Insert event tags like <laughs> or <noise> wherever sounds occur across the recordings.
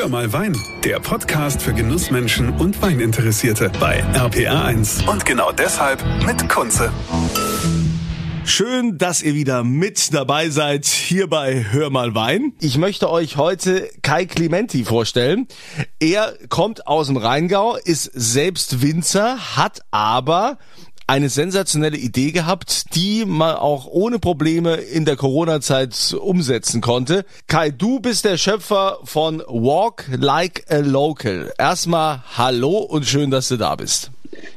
Hör mal Wein, der Podcast für Genussmenschen und Weininteressierte bei RPR1. Und genau deshalb mit Kunze. Schön, dass ihr wieder mit dabei seid hier bei Hör mal Wein. Ich möchte euch heute Kai Clementi vorstellen. Er kommt aus dem Rheingau, ist selbst Winzer, hat aber eine sensationelle Idee gehabt, die man auch ohne Probleme in der Corona-Zeit umsetzen konnte. Kai, du bist der Schöpfer von Walk Like a Local. Erstmal hallo und schön, dass du da bist.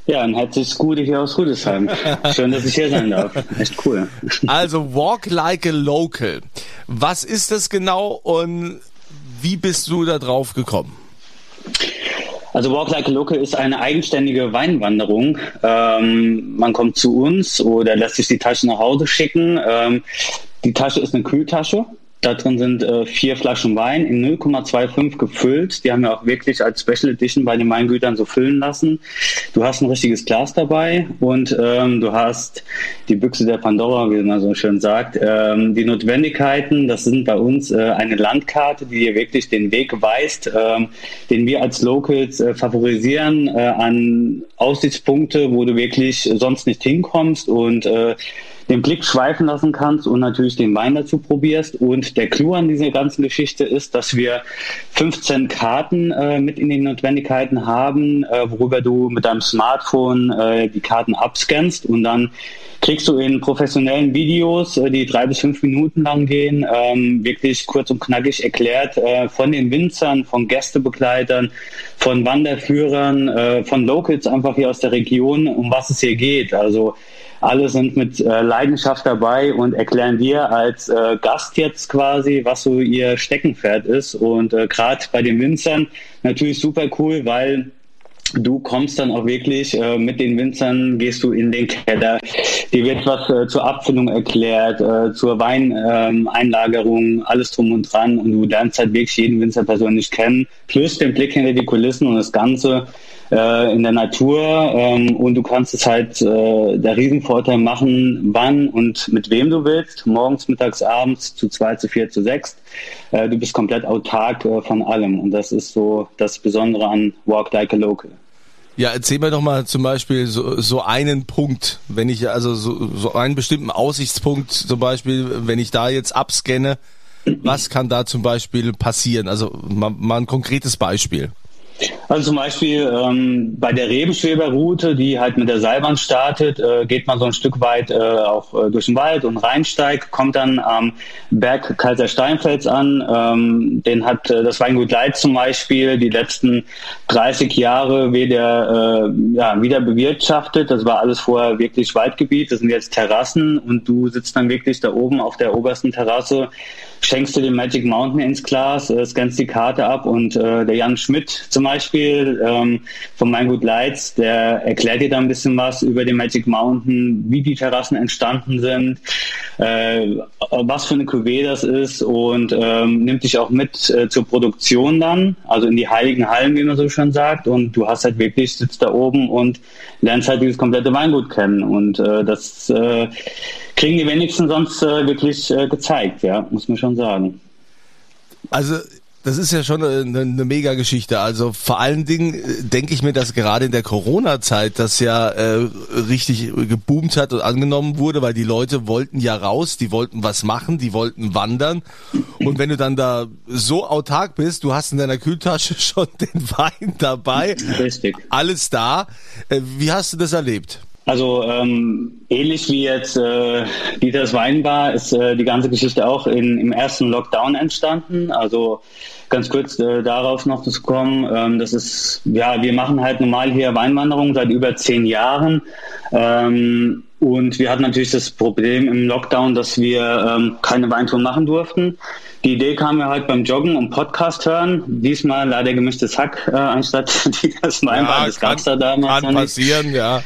Ja, ein herzliches Gute hier aus Rüdesheim. Schön, dass ich hier sein darf. Echt cool. Also Walk Like a Local. Was ist das genau und wie bist du da drauf gekommen? Also Walk Like a Local ist eine eigenständige Weinwanderung. Ähm, man kommt zu uns oder lässt sich die Tasche nach Hause schicken. Ähm, die Tasche ist eine Kühltasche. Da drin sind äh, vier Flaschen Wein in 0,25 gefüllt. Die haben wir auch wirklich als Special Edition bei den Weingütern so füllen lassen. Du hast ein richtiges Glas dabei und ähm, du hast die Büchse der Pandora, wie man so schön sagt. Ähm, die Notwendigkeiten, das sind bei uns äh, eine Landkarte, die dir wirklich den Weg weist, ähm, den wir als Locals äh, favorisieren äh, an Aussichtspunkte, wo du wirklich sonst nicht hinkommst und äh, den Blick schweifen lassen kannst und natürlich den Wein dazu probierst. Und der Clou an dieser ganzen Geschichte ist, dass wir 15 Karten äh, mit in den Notwendigkeiten haben, äh, worüber du mit deinem Smartphone äh, die Karten abscannst und dann kriegst du in professionellen Videos, äh, die drei bis fünf Minuten lang gehen, ähm, wirklich kurz und knackig erklärt äh, von den Winzern, von Gästebegleitern, von Wanderführern, äh, von Locals einfach hier aus der Region, um was es hier geht. Also alle sind mit äh, Leidenschaft dabei und erklären dir als äh, Gast jetzt quasi, was so ihr Steckenpferd ist. Und äh, gerade bei den Winzern natürlich super cool, weil du kommst dann auch wirklich äh, mit den Winzern, gehst du in den Keller, dir wird was äh, zur Abfüllung erklärt, äh, zur Weineinlagerung, ähm, alles drum und dran. Und du lernst halt wirklich jeden Winzer persönlich kennen, plus den Blick hinter die Kulissen und das Ganze äh, in der Natur ähm, und du kannst es halt äh, der Riesenvorteil machen, wann und mit wem du willst, morgens, mittags, abends, zu zwei, zu vier, zu sechs. Äh, du bist komplett autark äh, von allem und das ist so das Besondere an Walk Like a Local. Ja, erzähl mir doch mal zum Beispiel so, so einen Punkt, wenn ich also so, so einen bestimmten Aussichtspunkt zum Beispiel, wenn ich da jetzt abscanne, was kann da zum Beispiel passieren? Also mal, mal ein konkretes Beispiel. Also zum Beispiel ähm, bei der Rebenschweberroute, die halt mit der Seilbahn startet, äh, geht man so ein Stück weit äh, auch äh, durch den Wald und reinsteigt, kommt dann am Berg Kaiser Steinfels an. Ähm, den hat äh, das Weingut Leitz zum Beispiel die letzten 30 Jahre wieder, äh, ja, wieder bewirtschaftet. Das war alles vorher wirklich Waldgebiet. Das sind jetzt Terrassen und du sitzt dann wirklich da oben auf der obersten Terrasse schenkst du den Magic Mountain ins Glas, äh, scannst die Karte ab und äh, der Jan Schmidt zum Beispiel ähm, von Mein Gut Lights, der erklärt dir da ein bisschen was über den Magic Mountain, wie die Terrassen entstanden sind, äh, was für eine Cuvée das ist und ähm, nimmt dich auch mit äh, zur Produktion dann, also in die heiligen Hallen, wie man so schon sagt und du hast halt wirklich, sitzt da oben und lernst halt dieses komplette Weingut kennen und äh, das äh, kriegen die wenigsten sonst äh, wirklich äh, gezeigt, ja, muss man schon sagen. Also das ist ja schon eine, eine Mega-Geschichte. Also vor allen Dingen äh, denke ich mir, dass gerade in der Corona-Zeit das ja äh, richtig geboomt hat und angenommen wurde, weil die Leute wollten ja raus, die wollten was machen, die wollten wandern. Und wenn du dann da so autark bist, du hast in deiner Kühltasche <laughs> schon den Wein dabei, Richtig. alles da. Äh, wie hast du das erlebt? Also ähm, ähnlich wie jetzt äh, Dieters Weinbar ist äh, die ganze Geschichte auch in, im ersten Lockdown entstanden. Also ganz kurz äh, darauf noch zu kommen, ähm, das ist, ja, wir machen halt normal hier Weinwanderung seit über zehn Jahren. Ähm, und wir hatten natürlich das Problem im Lockdown, dass wir ähm, keine Weintour machen durften. Die Idee kam mir halt beim Joggen und Podcast hören. Diesmal leider gemischtes Hack äh, anstatt <laughs> Dieters Weinbar. Ja, das gab's da damals kann passieren, ja.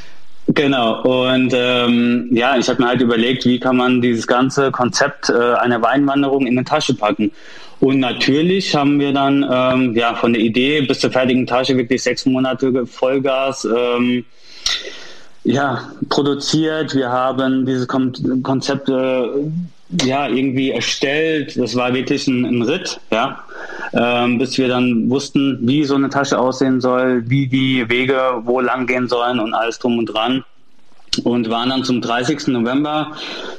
Genau, und ähm, ja, ich habe mir halt überlegt, wie kann man dieses ganze Konzept äh, einer Weinwanderung in eine Tasche packen. Und natürlich haben wir dann ähm, ja von der Idee bis zur fertigen Tasche wirklich sechs Monate Vollgas ähm, ja, produziert. Wir haben dieses Konzept äh, ja irgendwie erstellt. Das war wirklich ein, ein Ritt, ja, ähm, bis wir dann wussten, wie so eine Tasche aussehen soll, wie die Wege wo lang gehen sollen und alles drum und dran und waren dann zum 30. November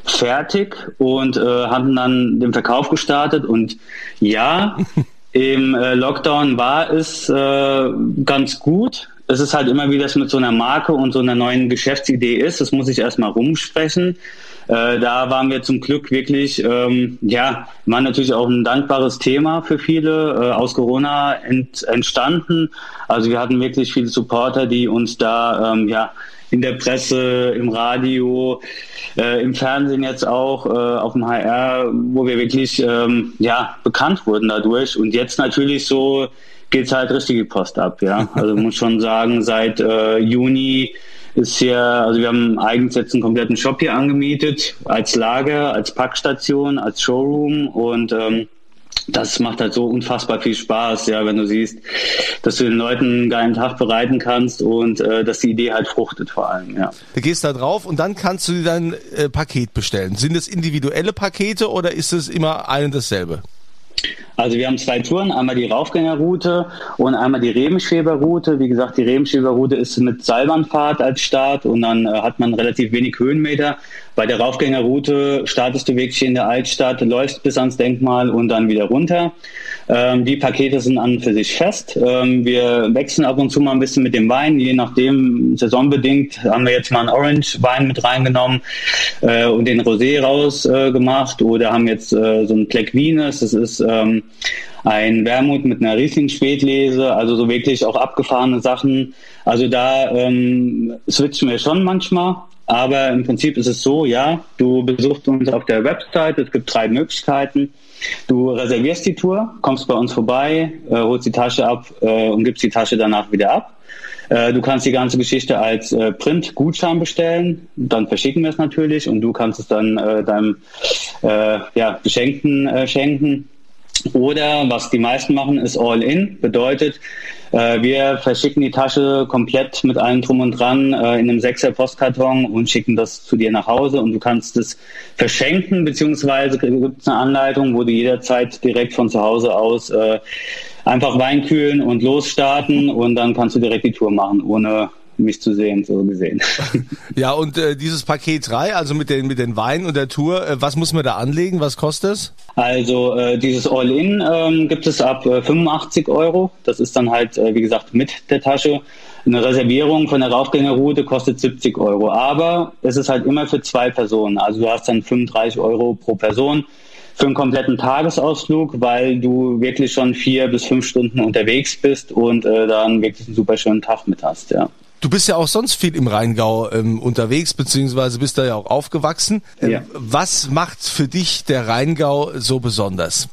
fertig und äh, hatten dann den Verkauf gestartet und ja, <laughs> im äh, Lockdown war es äh, ganz gut. Es ist halt immer, wie das mit so einer Marke und so einer neuen Geschäftsidee ist. Das muss ich erstmal rumsprechen. Äh, da waren wir zum Glück wirklich, ähm, ja, war natürlich auch ein dankbares Thema für viele, äh, aus Corona ent, entstanden. Also wir hatten wirklich viele Supporter, die uns da, ähm, ja, in der Presse, im Radio, äh, im Fernsehen jetzt auch, äh, auf dem HR, wo wir wirklich ähm, ja, bekannt wurden dadurch. Und jetzt natürlich so geht's halt richtige Post ab, ja. Also muss schon sagen, seit äh, Juni ist hier, also wir haben eigens jetzt einen kompletten Shop hier angemietet, als Lager, als Packstation, als Showroom und ähm, das macht halt so unfassbar viel Spaß, ja, wenn du siehst, dass du den Leuten einen geilen Tag bereiten kannst und äh, dass die Idee halt fruchtet vor allem, ja. Du gehst da drauf und dann kannst du dir dein äh, Paket bestellen. Sind es individuelle Pakete oder ist es immer ein und dasselbe? Also wir haben zwei Touren, einmal die Raufgängerroute und einmal die Rebenschweberroute. Wie gesagt, die Rebenschweberroute ist mit Seilbahnfahrt als Start und dann äh, hat man relativ wenig Höhenmeter. Bei der Raufgängerroute startest du wirklich in der Altstadt, läufst bis ans Denkmal und dann wieder runter. Ähm, die Pakete sind an und für sich fest. Ähm, wir wechseln ab und zu mal ein bisschen mit dem Wein, je nachdem, saisonbedingt haben wir jetzt mal einen Orange-Wein mit reingenommen äh, und den Rosé rausgemacht äh, oder haben jetzt äh, so ein Black Venus, das ist ähm, ein Wermut mit einer Riesling-Spätlese, also so wirklich auch abgefahrene Sachen. Also da ähm, switchen wir schon manchmal. Aber im Prinzip ist es so, ja, du besuchst uns auf der Website, es gibt drei Möglichkeiten. Du reservierst die Tour, kommst bei uns vorbei, äh, holst die Tasche ab äh, und gibst die Tasche danach wieder ab. Äh, du kannst die ganze Geschichte als äh, Print-Gutschein bestellen, dann verschicken wir es natürlich und du kannst es dann äh, deinem äh, ja, Beschenkten schenken. Oder was die meisten machen, ist All-In. Bedeutet, äh, wir verschicken die Tasche komplett mit allem drum und dran äh, in einem sechser Postkarton und schicken das zu dir nach Hause und du kannst es verschenken, beziehungsweise gibt es eine Anleitung, wo du jederzeit direkt von zu Hause aus äh, einfach Wein kühlen und losstarten und dann kannst du direkt die Tour machen, ohne mich zu sehen, so gesehen. <laughs> Ja, und äh, dieses Paket 3, also mit den, mit den Weinen und der Tour, äh, was muss man da anlegen? Was kostet es? Also äh, dieses All-In ähm, gibt es ab äh, 85 Euro. Das ist dann halt, äh, wie gesagt, mit der Tasche. Eine Reservierung von der Raufgängerroute kostet 70 Euro. Aber es ist halt immer für zwei Personen. Also du hast dann 35 Euro pro Person für einen kompletten Tagesausflug, weil du wirklich schon vier bis fünf Stunden unterwegs bist und äh, dann wirklich einen super schönen Tag mit hast, ja. Du bist ja auch sonst viel im Rheingau ähm, unterwegs, beziehungsweise bist da ja auch aufgewachsen. Ähm, ja. Was macht für dich der Rheingau so besonders?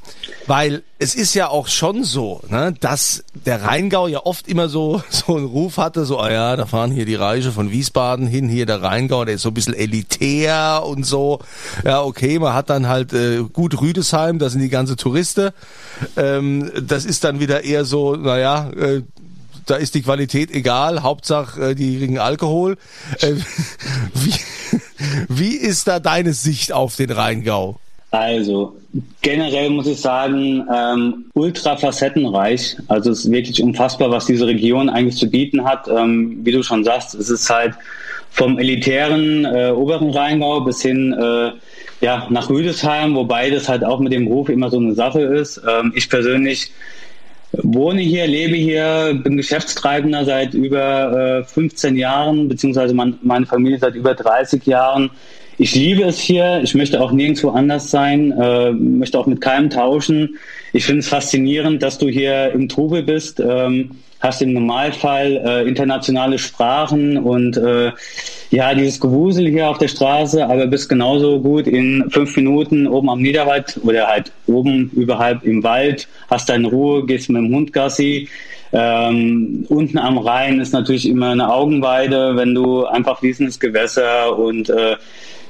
Weil es ist ja auch schon so, ne, dass der Rheingau ja oft immer so, <laughs> so einen Ruf hatte, so, ah ja, da fahren hier die Reiche von Wiesbaden hin, hier der Rheingau, der ist so ein bisschen elitär und so. Ja, okay, man hat dann halt äh, gut Rüdesheim, da sind die ganze Touristen. Ähm, das ist dann wieder eher so, naja, äh, da ist die Qualität egal, Hauptsache äh, die kriegen Alkohol. Äh, <laughs> wie, wie ist da deine Sicht auf den Rheingau? Also generell muss ich sagen, ähm, ultra facettenreich. Also es ist wirklich unfassbar, was diese Region eigentlich zu bieten hat. Ähm, wie du schon sagst, es ist halt vom elitären äh, oberen Rheingau bis hin äh, ja, nach Rüdesheim, wobei das halt auch mit dem Ruf immer so eine Sache ist. Ähm, ich persönlich wohne hier, lebe hier, bin Geschäftstreibender seit über äh, 15 Jahren, beziehungsweise mein, meine Familie seit über 30 Jahren. Ich liebe es hier. Ich möchte auch nirgendwo anders sein, äh, möchte auch mit keinem tauschen. Ich finde es faszinierend, dass du hier im Trubel bist. Ähm, hast im Normalfall äh, internationale Sprachen und äh, ja, dieses Gewusel hier auf der Straße, aber bist genauso gut in fünf Minuten oben am Niederwald oder halt oben überhalb im Wald, hast deine Ruhe, gehst mit dem Hund Gassi. Ähm, unten am Rhein ist natürlich immer eine Augenweide, wenn du einfach fließendes Gewässer und äh,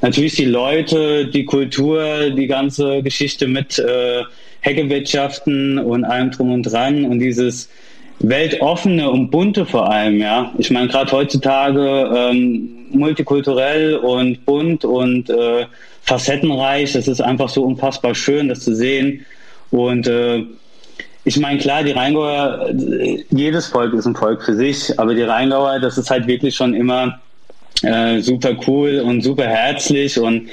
natürlich die Leute, die Kultur, die ganze Geschichte mit äh, Heckewirtschaften und allem drum und dran und dieses weltoffene und bunte vor allem, ja. Ich meine, gerade heutzutage ähm, multikulturell und bunt und äh, facettenreich. Das ist einfach so unfassbar schön, das zu sehen. Und äh, ich meine, klar, die Rheingauer, jedes Volk ist ein Volk für sich, aber die Rheingauer, das ist halt wirklich schon immer äh, super cool und super herzlich und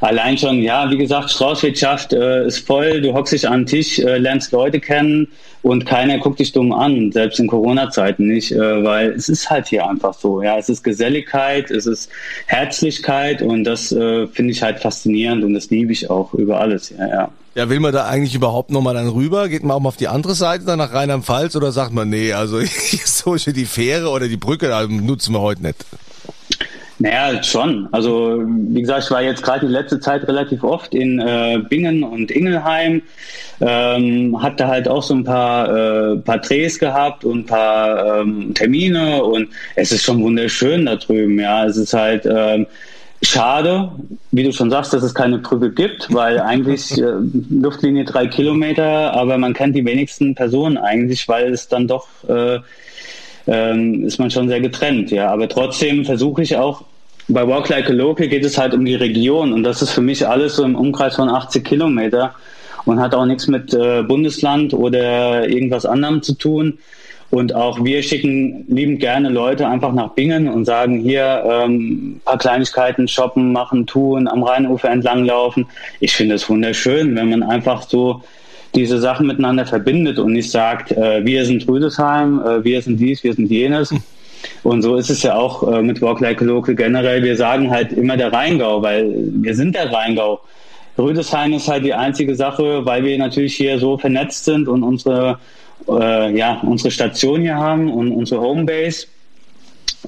allein schon, ja, wie gesagt, Straußwirtschaft äh, ist voll, du hockst dich an den Tisch, äh, lernst Leute kennen und keiner guckt dich dumm an, selbst in Corona-Zeiten nicht, äh, weil es ist halt hier einfach so, ja, es ist Geselligkeit, es ist Herzlichkeit und das äh, finde ich halt faszinierend und das liebe ich auch über alles, ja, ja. Ja, will man da eigentlich überhaupt nochmal dann rüber? Geht man auch mal auf die andere Seite, dann nach Rheinland-Pfalz oder sagt man, nee, also <laughs> so die Fähre oder die Brücke, da nutzen wir heute nicht? Naja, schon. Also wie gesagt, ich war jetzt gerade die letzte Zeit relativ oft in äh, Bingen und Ingelheim, ähm, hatte halt auch so ein paar, äh, paar Drehs gehabt und ein paar ähm, Termine und es ist schon wunderschön da drüben. Ja, es ist halt ähm, schade, wie du schon sagst, dass es keine Brücke gibt, weil eigentlich äh, Luftlinie drei Kilometer, aber man kennt die wenigsten Personen eigentlich, weil es dann doch äh, ähm, ist man schon sehr getrennt, ja. Aber trotzdem versuche ich auch, bei Walk Like a Local geht es halt um die Region und das ist für mich alles so im Umkreis von 80 Kilometer und hat auch nichts mit äh, Bundesland oder irgendwas anderem zu tun. Und auch wir schicken liebend gerne Leute einfach nach Bingen und sagen hier ähm, paar Kleinigkeiten shoppen, machen, tun, am Rheinufer entlanglaufen. Ich finde es wunderschön, wenn man einfach so diese Sachen miteinander verbindet und nicht sagt, äh, wir sind Rüdesheim, äh, wir sind dies, wir sind jenes. <laughs> Und so ist es ja auch äh, mit Walk Like a Local generell. Wir sagen halt immer der Rheingau, weil wir sind der Rheingau. Rüdesheim ist halt die einzige Sache, weil wir natürlich hier so vernetzt sind und unsere, äh, ja, unsere Station hier haben und unsere Homebase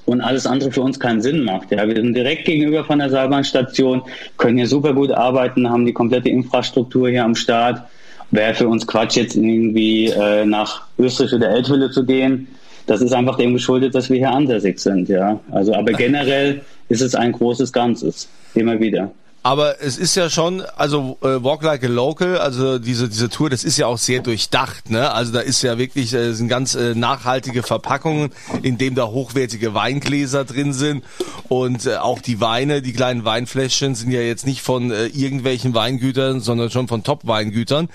und alles andere für uns keinen Sinn macht. Ja, wir sind direkt gegenüber von der Seilbahnstation, können hier super gut arbeiten, haben die komplette Infrastruktur hier am Start wäre für uns Quatsch, jetzt irgendwie äh, nach Österreich oder Eltville zu gehen. Das ist einfach dem geschuldet, dass wir hier ansässig sind, ja. Also, aber <laughs> generell ist es ein großes Ganzes. Immer wieder. Aber es ist ja schon, also äh, Walk Like a Local, also diese diese Tour, das ist ja auch sehr durchdacht, ne? Also da ist ja wirklich äh, sind ganz äh, nachhaltige Verpackungen, in dem da hochwertige Weingläser drin sind und äh, auch die Weine, die kleinen Weinfläschchen sind ja jetzt nicht von äh, irgendwelchen Weingütern, sondern schon von Top Weingütern.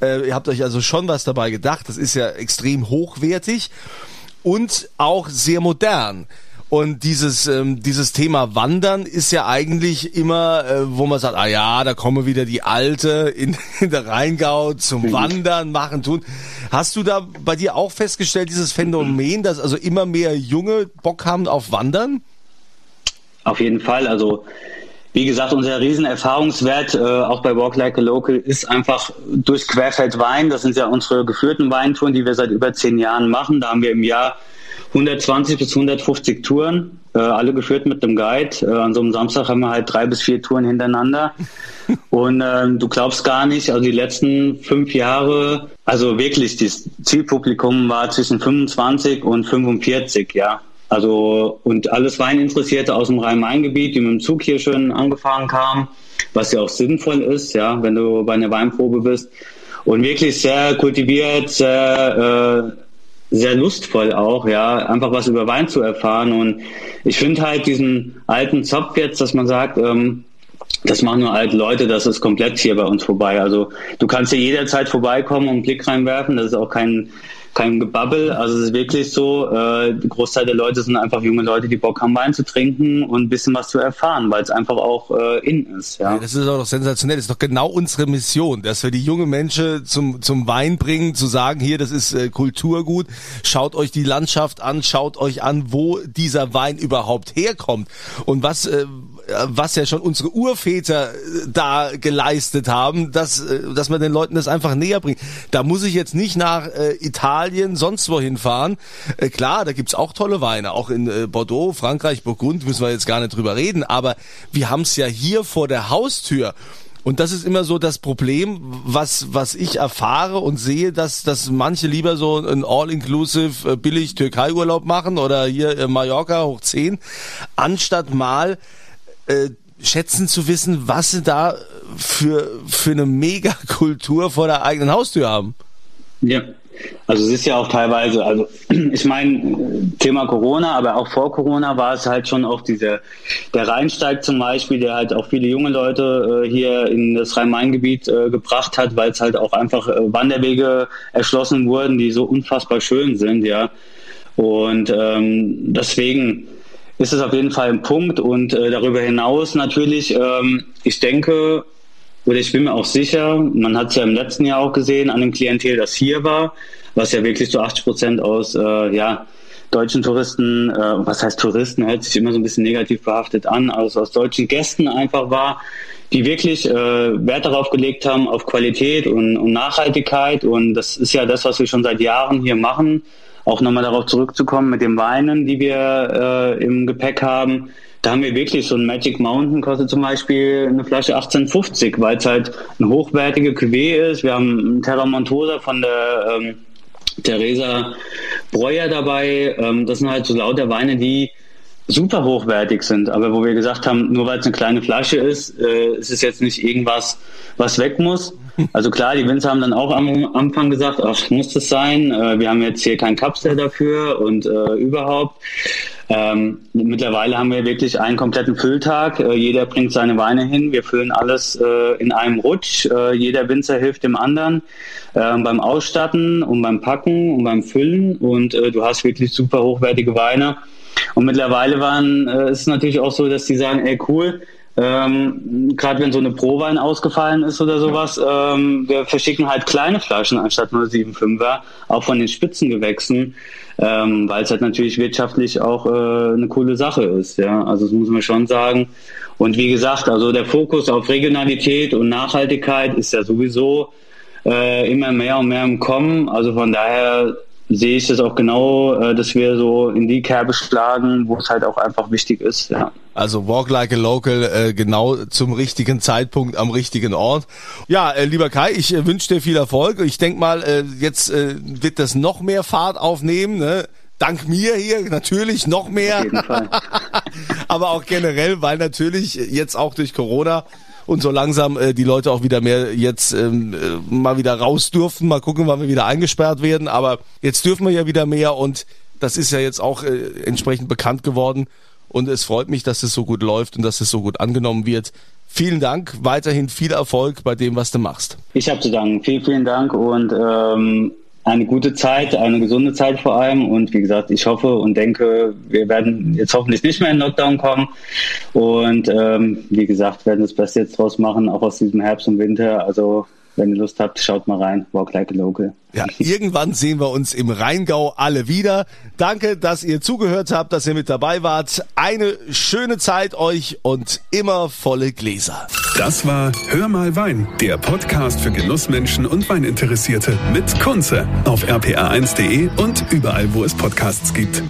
Äh, ihr habt euch also schon was dabei gedacht. Das ist ja extrem hochwertig und auch sehr modern. Und dieses, ähm, dieses Thema Wandern ist ja eigentlich immer, äh, wo man sagt, ah ja, da kommen wieder die Alte in, <laughs> in der Rheingau zum mhm. Wandern, machen, tun. Hast du da bei dir auch festgestellt, dieses Phänomen, dass also immer mehr Junge Bock haben auf Wandern? Auf jeden Fall. Also wie gesagt, unser Riesenerfahrungswert äh, auch bei Walk Like a Local ist einfach durch Querfeld Wein. Das sind ja unsere geführten Weintouren, die wir seit über zehn Jahren machen. Da haben wir im Jahr 120 bis 150 Touren, äh, alle geführt mit dem Guide. Äh, an so einem Samstag haben wir halt drei bis vier Touren hintereinander. <laughs> Und äh, du glaubst gar nicht, also die letzten fünf Jahre, also wirklich, das Zielpublikum war zwischen 25 und 45, ja. Also und alles Weininteressierte aus dem Rhein-Main-Gebiet, die mit dem Zug hier schön angefahren kamen, was ja auch sinnvoll ist, ja, wenn du bei einer Weinprobe bist. Und wirklich sehr kultiviert, sehr äh, sehr lustvoll auch, ja, einfach was über Wein zu erfahren. Und ich finde halt diesen alten Zopf jetzt, dass man sagt, ähm, das machen nur alte Leute, das ist komplett hier bei uns vorbei. Also du kannst hier jederzeit vorbeikommen und einen Blick reinwerfen. Das ist auch kein kein Gebabbel. Also es ist wirklich so, äh, die Großteil der Leute sind einfach junge Leute, die Bock haben, Wein zu trinken und ein bisschen was zu erfahren, weil es einfach auch äh, in ist. Ja. ja. das ist auch doch sensationell. Das ist doch genau unsere Mission, dass wir die jungen Menschen zum, zum Wein bringen, zu sagen, hier, das ist äh, Kulturgut, schaut euch die Landschaft an, schaut euch an, wo dieser Wein überhaupt herkommt und was äh, was ja schon unsere Urväter äh, da geleistet haben, dass, äh, dass man den Leuten das einfach näher bringt. Da muss ich jetzt nicht nach äh, Italien, sonst wohin fahren. Äh, klar, da gibt's auch tolle Weine, auch in äh, Bordeaux, Frankreich, Burgund, müssen wir jetzt gar nicht drüber reden, aber wir haben's ja hier vor der Haustür. Und das ist immer so das Problem, was, was ich erfahre und sehe, dass, dass manche lieber so ein All-Inclusive billig Türkei-Urlaub machen oder hier Mallorca hoch 10, anstatt mal äh, schätzen zu wissen, was sie da für, für eine Megakultur vor der eigenen Haustür haben. Ja. Also es ist ja auch teilweise, also <clears throat> ich meine, Thema Corona, aber auch vor Corona war es halt schon auch dieser, der Rheinsteig zum Beispiel, der halt auch viele junge Leute äh, hier in das Rhein-Main-Gebiet äh, gebracht hat, weil es halt auch einfach äh, Wanderwege erschlossen wurden, die so unfassbar schön sind, ja. Und ähm, deswegen ist es auf jeden Fall ein Punkt und äh, darüber hinaus natürlich, ähm, ich denke, oder ich bin mir auch sicher, man hat es ja im letzten Jahr auch gesehen an dem Klientel, das hier war, was ja wirklich zu 80 Prozent aus äh, ja, deutschen Touristen, äh, was heißt Touristen, hört sich immer so ein bisschen negativ behaftet an, also aus deutschen Gästen einfach war, die wirklich äh, Wert darauf gelegt haben, auf Qualität und, und Nachhaltigkeit. Und das ist ja das, was wir schon seit Jahren hier machen. Auch nochmal darauf zurückzukommen mit den Weinen, die wir äh, im Gepäck haben da haben wir wirklich so ein Magic Mountain kostet zum Beispiel eine Flasche 1850, weil es halt ein hochwertige Cuvée ist. Wir haben Terra Montosa von der ähm, Theresa Breuer dabei. Ähm, das sind halt so lauter Weine, die super hochwertig sind, aber wo wir gesagt haben, nur weil es eine kleine Flasche ist, äh, ist es jetzt nicht irgendwas, was weg muss. Also klar, die Winzer haben dann auch am Anfang gesagt, ach, muss das sein? Äh, wir haben jetzt hier kein Kapsel dafür und äh, überhaupt. Ähm, mittlerweile haben wir wirklich einen kompletten Fülltag. Äh, jeder bringt seine Weine hin. Wir füllen alles äh, in einem Rutsch. Äh, jeder Winzer hilft dem anderen äh, beim Ausstatten und beim Packen und beim Füllen. Und äh, du hast wirklich super hochwertige Weine. Und mittlerweile waren, äh, ist es natürlich auch so, dass die sagen, ey cool, ähm, Gerade wenn so eine Prowein ausgefallen ist oder sowas, ähm, wir verschicken halt kleine Flaschen anstatt 075er, auch von den Spitzengewächsen, ähm, weil es halt natürlich wirtschaftlich auch äh, eine coole Sache ist. Ja, also das muss man schon sagen. Und wie gesagt, also der Fokus auf Regionalität und Nachhaltigkeit ist ja sowieso äh, immer mehr und mehr im Kommen. Also von daher sehe ich das auch genau, äh, dass wir so in die Kerbe schlagen, wo es halt auch einfach wichtig ist. Ja. Also Walk Like a Local äh, genau zum richtigen Zeitpunkt am richtigen Ort. Ja, äh, lieber Kai, ich äh, wünsche dir viel Erfolg. Ich denk mal, äh, jetzt äh, wird das noch mehr Fahrt aufnehmen. Ne? Dank mir hier natürlich noch mehr. Auf jeden Fall. <laughs> Aber auch generell, weil natürlich jetzt auch durch Corona und so langsam äh, die Leute auch wieder mehr jetzt ähm, äh, mal wieder raus dürfen. Mal gucken, wann wir wieder eingesperrt werden. Aber jetzt dürfen wir ja wieder mehr und das ist ja jetzt auch äh, entsprechend bekannt geworden. Und es freut mich, dass es so gut läuft und dass es so gut angenommen wird. Vielen Dank, weiterhin viel Erfolg bei dem, was du machst. Ich habe zu danken. Vielen, vielen Dank und ähm, eine gute Zeit, eine gesunde Zeit vor allem. Und wie gesagt, ich hoffe und denke, wir werden jetzt hoffentlich nicht mehr in Lockdown kommen. Und ähm, wie gesagt, werden das Beste jetzt draus machen, auch aus diesem Herbst und Winter. Also wenn ihr Lust habt, schaut mal rein. Walk like a local. Ja, irgendwann sehen wir uns im Rheingau alle wieder. Danke, dass ihr zugehört habt, dass ihr mit dabei wart. Eine schöne Zeit euch und immer volle Gläser. Das war Hör mal Wein, der Podcast für Genussmenschen und Weininteressierte mit Kunze auf rpa1.de und überall, wo es Podcasts gibt.